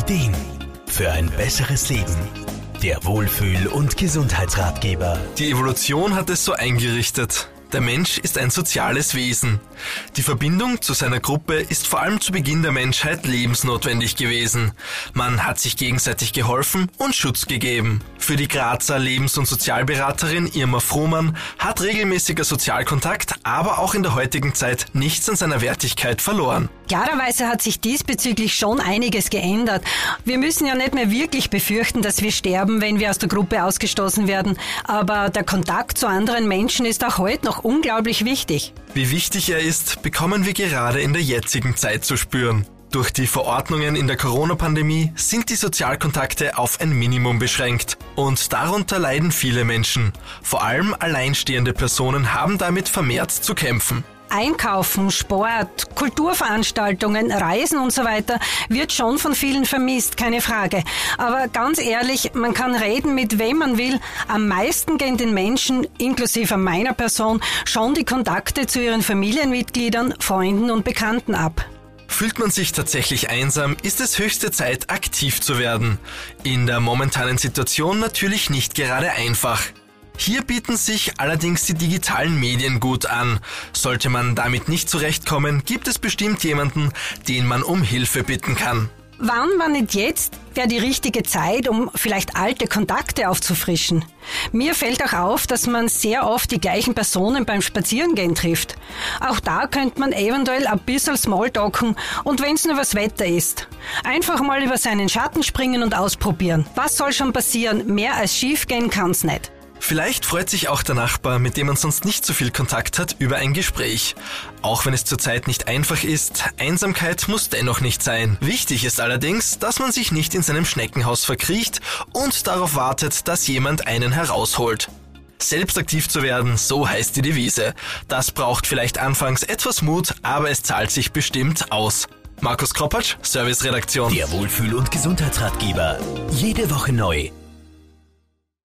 Ideen für ein besseres Leben. Der Wohlfühl- und Gesundheitsratgeber. Die Evolution hat es so eingerichtet. Der Mensch ist ein soziales Wesen. Die Verbindung zu seiner Gruppe ist vor allem zu Beginn der Menschheit lebensnotwendig gewesen. Man hat sich gegenseitig geholfen und Schutz gegeben. Für die Grazer Lebens- und Sozialberaterin Irma Frohmann hat regelmäßiger Sozialkontakt aber auch in der heutigen Zeit nichts an seiner Wertigkeit verloren. Klarerweise hat sich diesbezüglich schon einiges geändert. Wir müssen ja nicht mehr wirklich befürchten, dass wir sterben, wenn wir aus der Gruppe ausgestoßen werden. Aber der Kontakt zu anderen Menschen ist auch heute noch unglaublich wichtig. Wie wichtig er ist, bekommen wir gerade in der jetzigen Zeit zu spüren. Durch die Verordnungen in der Corona-Pandemie sind die Sozialkontakte auf ein Minimum beschränkt. Und darunter leiden viele Menschen. Vor allem alleinstehende Personen haben damit vermehrt zu kämpfen. Einkaufen, Sport, Kulturveranstaltungen, Reisen und so weiter wird schon von vielen vermisst, keine Frage. Aber ganz ehrlich, man kann reden mit wem man will. Am meisten gehen den Menschen, inklusive meiner Person, schon die Kontakte zu ihren Familienmitgliedern, Freunden und Bekannten ab. Fühlt man sich tatsächlich einsam, ist es höchste Zeit, aktiv zu werden. In der momentanen Situation natürlich nicht gerade einfach. Hier bieten sich allerdings die digitalen Medien gut an. Sollte man damit nicht zurechtkommen, gibt es bestimmt jemanden, den man um Hilfe bitten kann. Wann, wann nicht jetzt, wäre die richtige Zeit, um vielleicht alte Kontakte aufzufrischen. Mir fällt auch auf, dass man sehr oft die gleichen Personen beim Spazierengehen trifft. Auch da könnte man eventuell ein bisschen Smalltalken und wenn's nur was Wetter ist. Einfach mal über seinen Schatten springen und ausprobieren. Was soll schon passieren? Mehr als schief gehen kann's nicht. Vielleicht freut sich auch der Nachbar, mit dem man sonst nicht so viel Kontakt hat, über ein Gespräch. Auch wenn es zurzeit nicht einfach ist, Einsamkeit muss dennoch nicht sein. Wichtig ist allerdings, dass man sich nicht in seinem Schneckenhaus verkriecht und darauf wartet, dass jemand einen herausholt. Selbst aktiv zu werden, so heißt die Devise. Das braucht vielleicht anfangs etwas Mut, aber es zahlt sich bestimmt aus. Markus Kropatsch, Serviceredaktion. Der Wohlfühl- und Gesundheitsratgeber. Jede Woche neu